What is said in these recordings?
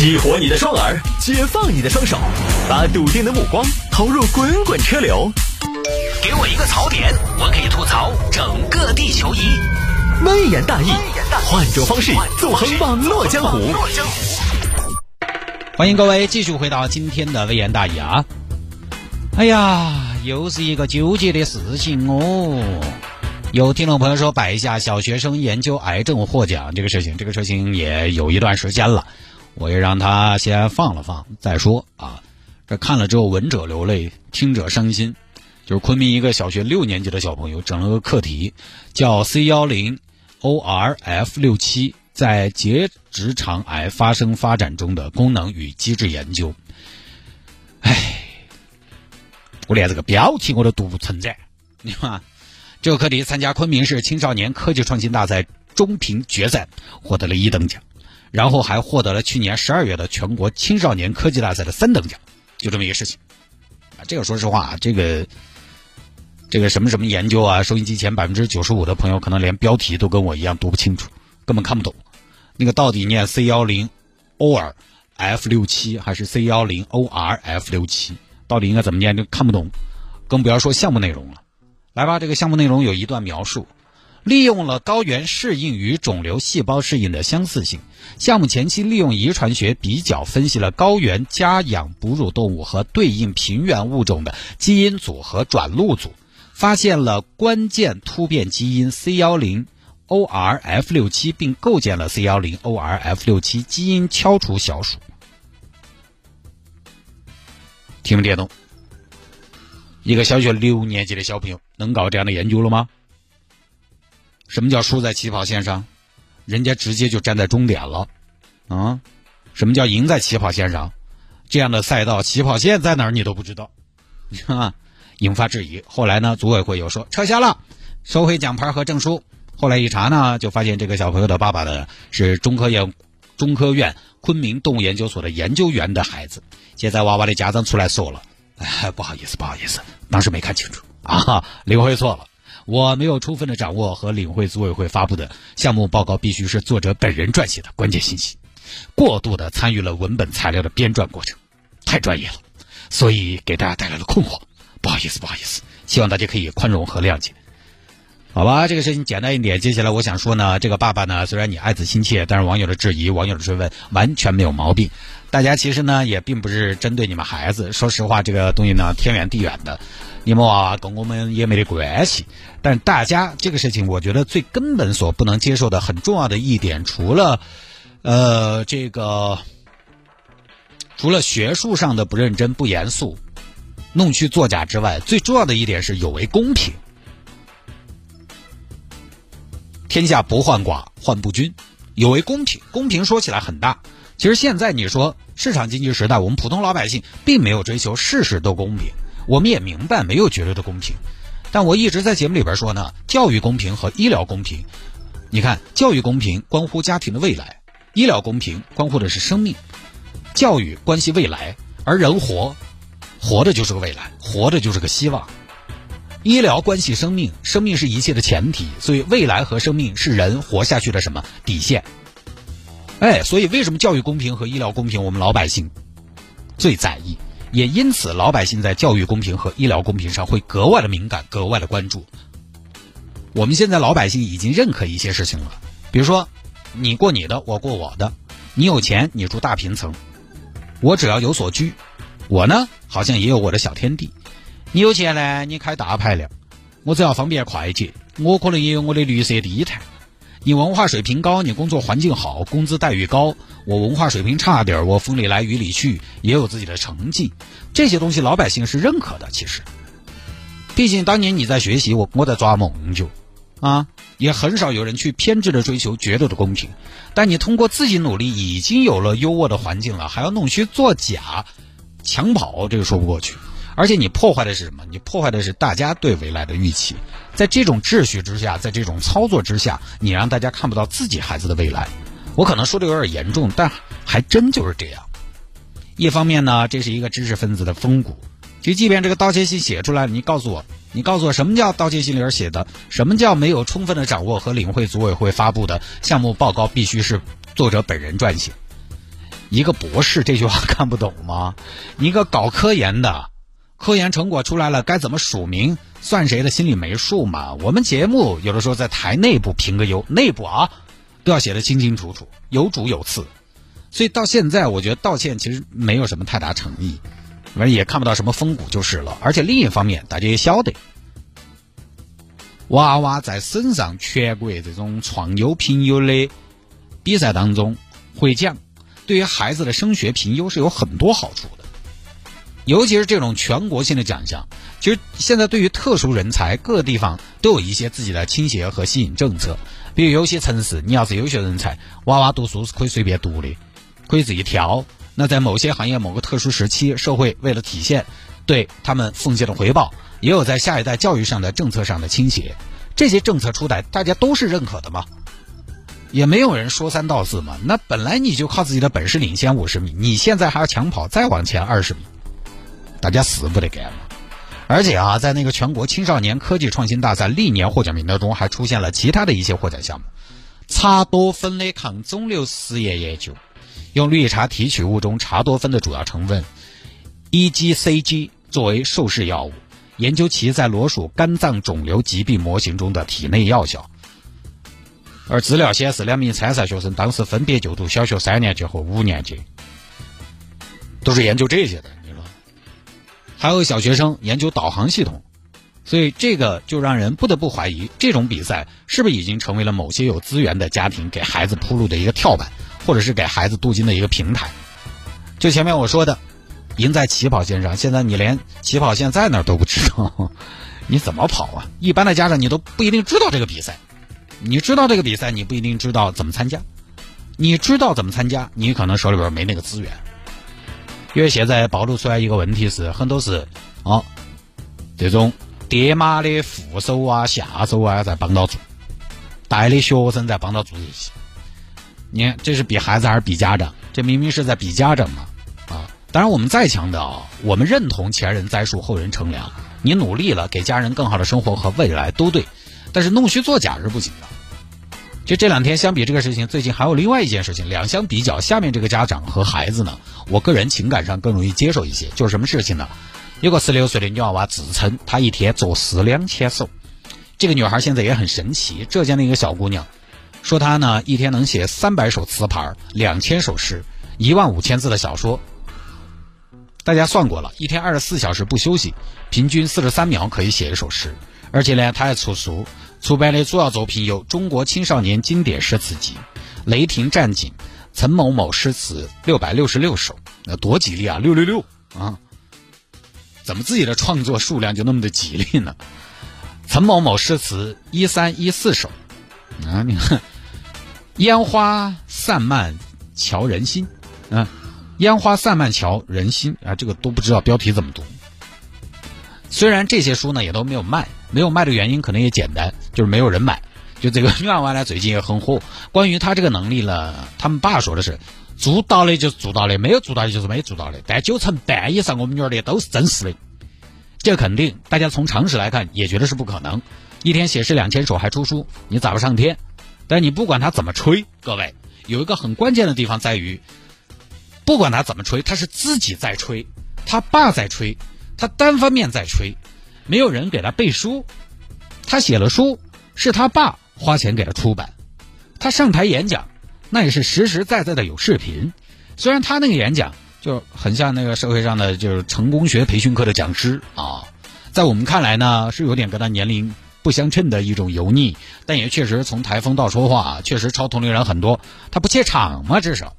激活你的双耳，解放你的双手，把笃定的目光投入滚滚车流。给我一个槽点，我可以吐槽整个地球仪。微言大义，换种方式纵横网络江湖。欢迎各位继续回到今天的微言大义啊！哎呀，又是一个纠结的事情哦。有听众朋友说摆一下小学生研究癌症获奖这个事情，这个事情也有一段时间了，我也让他先放了放再说啊。这看了之后，闻者流泪，听者伤心。就是昆明一个小学六年级的小朋友整了个课题，叫 C 幺零 ORF 六七在结直肠癌发生发展中的功能与机制研究。唉，我连这个标题我都读不成噻，你看。这个课题参加昆明市青少年科技创新大赛中评决赛，获得了一等奖，然后还获得了去年十二月的全国青少年科技大赛的三等奖，就这么一个事情。啊，这个说实话啊，这个这个什么什么研究啊，收音机前百分之九十五的朋友可能连标题都跟我一样读不清楚，根本看不懂。那个到底念 C 幺零 O R F 六七还是 C 幺零 O R F 六七，到底应该怎么念就看不懂，更不要说项目内容了。来吧，这个项目内容有一段描述，利用了高原适应与肿瘤细胞适应的相似性。项目前期利用遗传学比较分析了高原家养哺乳动物和对应平原物种的基因组和转录组，发现了关键突变基因 C 幺零 ORF 六七，并构建了 C 幺零 ORF 六七基因敲除小鼠。听没听懂？一个小学六年级的小朋友能搞这样的研究了吗？什么叫输在起跑线上？人家直接就站在终点了，啊？什么叫赢在起跑线上？这样的赛道起跑线在哪儿你都不知道，啊？引发质疑。后来呢，组委会又说撤销了，收回奖牌和证书。后来一查呢，就发现这个小朋友的爸爸呢是中科院中科院昆明动物研究所的研究员的孩子。现在娃娃的家长出来说了。哎，不好意思，不好意思，当时没看清楚啊，领会错了。我没有充分的掌握和领会组委会发布的项目报告必须是作者本人撰写的关键信息，过度的参与了文本材料的编撰过程，太专业了，所以给大家带来了困惑。不好意思，不好意思，希望大家可以宽容和谅解。好吧，这个事情简单一点。接下来我想说呢，这个爸爸呢，虽然你爱子心切，但是网友的质疑、网友的追问完全没有毛病。大家其实呢，也并不是针对你们孩子。说实话，这个东西呢，天远地远的，你们娃娃跟我们也没得关系。但大家这个事情，我觉得最根本所不能接受的、很重要的一点，除了呃这个，除了学术上的不认真、不严肃、弄虚作假之外，最重要的一点是有违公平。天下不患寡，患不均，有违公平。公平说起来很大，其实现在你说市场经济时代，我们普通老百姓并没有追求事事都公平。我们也明白没有绝对的公平，但我一直在节目里边说呢，教育公平和医疗公平。你看，教育公平关乎家庭的未来，医疗公平关乎的是生命。教育关系未来，而人活，活的就是个未来，活的就是个希望。医疗关系生命，生命是一切的前提，所以未来和生命是人活下去的什么底线？哎，所以为什么教育公平和医疗公平，我们老百姓最在意，也因此老百姓在教育公平和医疗公平上会格外的敏感，格外的关注。我们现在老百姓已经认可一些事情了，比如说你过你的，我过我的，你有钱你住大平层，我只要有所居，我呢好像也有我的小天地。你有钱呢，你开大排量，我只要方便快捷，我可能也有我的绿色地毯。你文化水平高，你工作环境好，工资待遇高；我文化水平差点我风里来雨里去，也有自己的成绩。这些东西老百姓是认可的。其实，毕竟当年你在学习，我我在抓梦就啊，也很少有人去偏执的追求绝对的公平。但你通过自己努力，已经有了优渥的环境了，还要弄虚作假、抢跑，这个说不过去。而且你破坏的是什么？你破坏的是大家对未来的预期。在这种秩序之下，在这种操作之下，你让大家看不到自己孩子的未来。我可能说的有点严重，但还真就是这样。一方面呢，这是一个知识分子的风骨。就即便这个盗窃信写出来，你告诉我，你告诉我什么叫盗窃信里边写的？什么叫没有充分的掌握和领会组委会发布的项目报告必须是作者本人撰写？一个博士这句话看不懂吗？一个搞科研的，科研成果出来了，该怎么署名，算谁的心里没数吗？我们节目有的时候在台内部评个优，内部啊都要写的清清楚楚，有主有次。所以到现在，我觉得道歉其实没有什么太大诚意，反正也看不到什么风骨就是了。而且另一方面，大家也晓得，娃娃在省上全国这种创优评优的比赛当中获奖。对于孩子的升学评优是有很多好处的，尤其是这种全国性的奖项。其实现在对于特殊人才，各个地方都有一些自己的倾斜和吸引政策。比如有些城市，你要是优秀人才，娃娃读书是可以随便读的，可以自己挑。那在某些行业、某个特殊时期，社会为了体现对他们奉献的回报，也有在下一代教育上的政策上的倾斜。这些政策出台，大家都是认可的嘛？也没有人说三道四嘛，那本来你就靠自己的本事领先五十米，你现在还要抢跑再往前二十米，大家死不得干嘛？而且啊，在那个全国青少年科技创新大赛历年获奖名单中，还出现了其他的一些获奖项目：茶多酚的抗肿瘤实验研究，用绿茶提取物中茶多酚的主要成分 EGCG 作为受试药物，研究其在裸鼠肝脏肿瘤疾病模型中的体内药效。而资料显示，两名参赛学生当时分别就读小学三年级和五年级，都是研究这些的。还有小学生研究导航系统，所以这个就让人不得不怀疑，这种比赛是不是已经成为了某些有资源的家庭给孩子铺路的一个跳板，或者是给孩子镀金的一个平台？就前面我说的，赢在起跑线上，现在你连起跑线在哪儿都不知道，你怎么跑啊？一般的家长你都不一定知道这个比赛。你知道这个比赛，你不一定知道怎么参加。你知道怎么参加，你可能手里边没那个资源。因为现在暴露出来一个问题是，很多是哦，这种爹妈的副手啊、下手啊在帮到做，带的学生在帮到做这些。你看，这是比孩子还是比家长？这明明是在比家长嘛！啊，当然我们再强调，我们认同前人栽树，后人乘凉。你努力了，给家人更好的生活和未来都对。但是弄虚作假是不行的。就这两天相比这个事情，最近还有另外一件事情，两相比较，下面这个家长和孩子呢，我个人情感上更容易接受一些。就是什么事情呢？有个十六岁的女娃娃自称她一天作诗两千首。这个女孩现在也很神奇，浙江的一个小姑娘，说她呢一天能写三百首词牌，两千首诗，一万五千字的小说。大家算过了，一天二十四小时不休息，平均四十三秒可以写一首诗。而且呢，他还出书，出版的主要作品有《中国青少年经典诗词集》《雷霆战警》《岑某某诗词六百六十六首》，那多吉利啊！六六六啊！怎么自己的创作数量就那么的吉利呢？岑某某诗词一三一四首啊！你看，烟花散漫瞧人心啊！烟花散漫瞧人心啊！这个都不知道标题怎么读。虽然这些书呢也都没有卖。没有卖的原因可能也简单，就是没有人买。就这个女娃娃呢，最近也很火。关于她这个能力呢，他们爸说的是，做到的就是做到的，没有做到的就是没做到的。但九成半以上我们女儿的都是真实的，这肯定大家从常识来看也觉得是不可能。一天写诗两千首还出书，你咋不上天？但你不管他怎么吹，各位有一个很关键的地方在于，不管他怎么吹，他是自己在吹，他爸在吹，他单方面在吹。没有人给他背书，他写了书，是他爸花钱给他出版。他上台演讲，那也是实实在在的有视频。虽然他那个演讲就很像那个社会上的就是成功学培训课的讲师啊，在我们看来呢是有点跟他年龄不相称的一种油腻，但也确实从台风到说话，确实超同龄人很多。他不怯场嘛，至少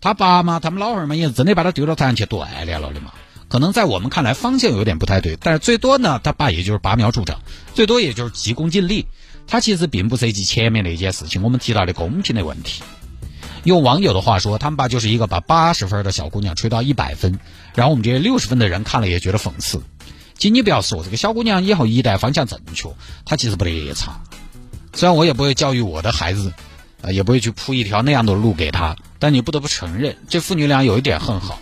他爸妈他们老汉儿们也真的把他丢到台上去锻炼了的嘛。可能在我们看来方向有点不太对，但是最多呢，他爸也就是拔苗助长，最多也就是急功近利。他其实并不涉及前面那件事情，我们提到的公平的问题。用网友的话说，他们爸就是一个把八十分的小姑娘吹到一百分，然后我们这些六十分的人看了也觉得讽刺。请你不要说这个小姑娘以后一代方向正确，她其实不得差。虽然我也不会教育我的孩子，呃，也不会去铺一条那样的路给他，但你不得不承认，这父女俩有一点很好。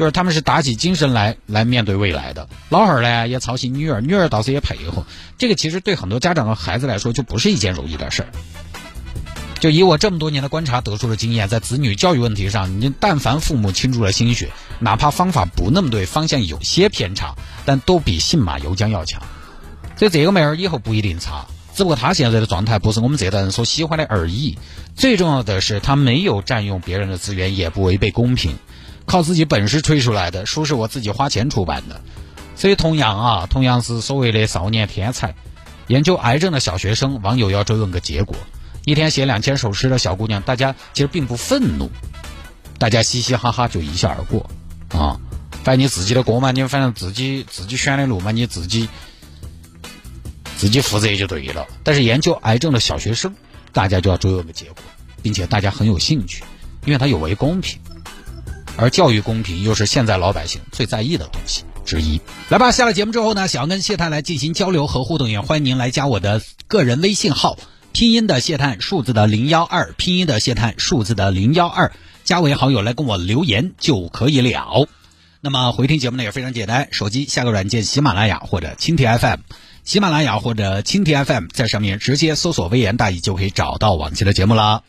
就是他们是打起精神来来面对未来的，老汉儿呢也操心女儿，女儿倒是也配合。这个其实对很多家长和孩子来说就不是一件容易的事儿。就以我这么多年的观察得出的经验，在子女教育问题上，你但凡父母倾注了心血，哪怕方法不那么对，方向有些偏差，但都比信马由缰要强。所以这个妹儿以后不一定差，只不过她现在的状态不是我们这代人所喜欢的而已。最重要的是，她没有占用别人的资源，也不违背公平，靠自己本事吹出来的书是我自己花钱出版的。所以同样啊，同样是所谓的少年天才，研究癌症的小学生，网友要追问个结果。一天写两千首诗的小姑娘，大家其实并不愤怒，大家嘻嘻哈哈就一笑而过啊。反正你自己的锅嘛，你反正自己自己选的路嘛，你自己自己负责就对了。但是研究癌症的小学生，大家就要追问个结果，并且大家很有兴趣，因为它有违公平，而教育公平又是现在老百姓最在意的东西之一。来吧，下了节目之后呢，想要跟谢探来进行交流和互动，也欢迎您来加我的个人微信号。拼音的谢探，数字的零幺二，拼音的谢探，数字的零幺二，加为好友来跟我留言就可以了。那么回听节目呢也非常简单，手机下个软件喜马拉雅或者蜻蜓 FM，喜马拉雅或者蜻蜓 FM，在上面直接搜索“微言大义”就可以找到往期的节目了。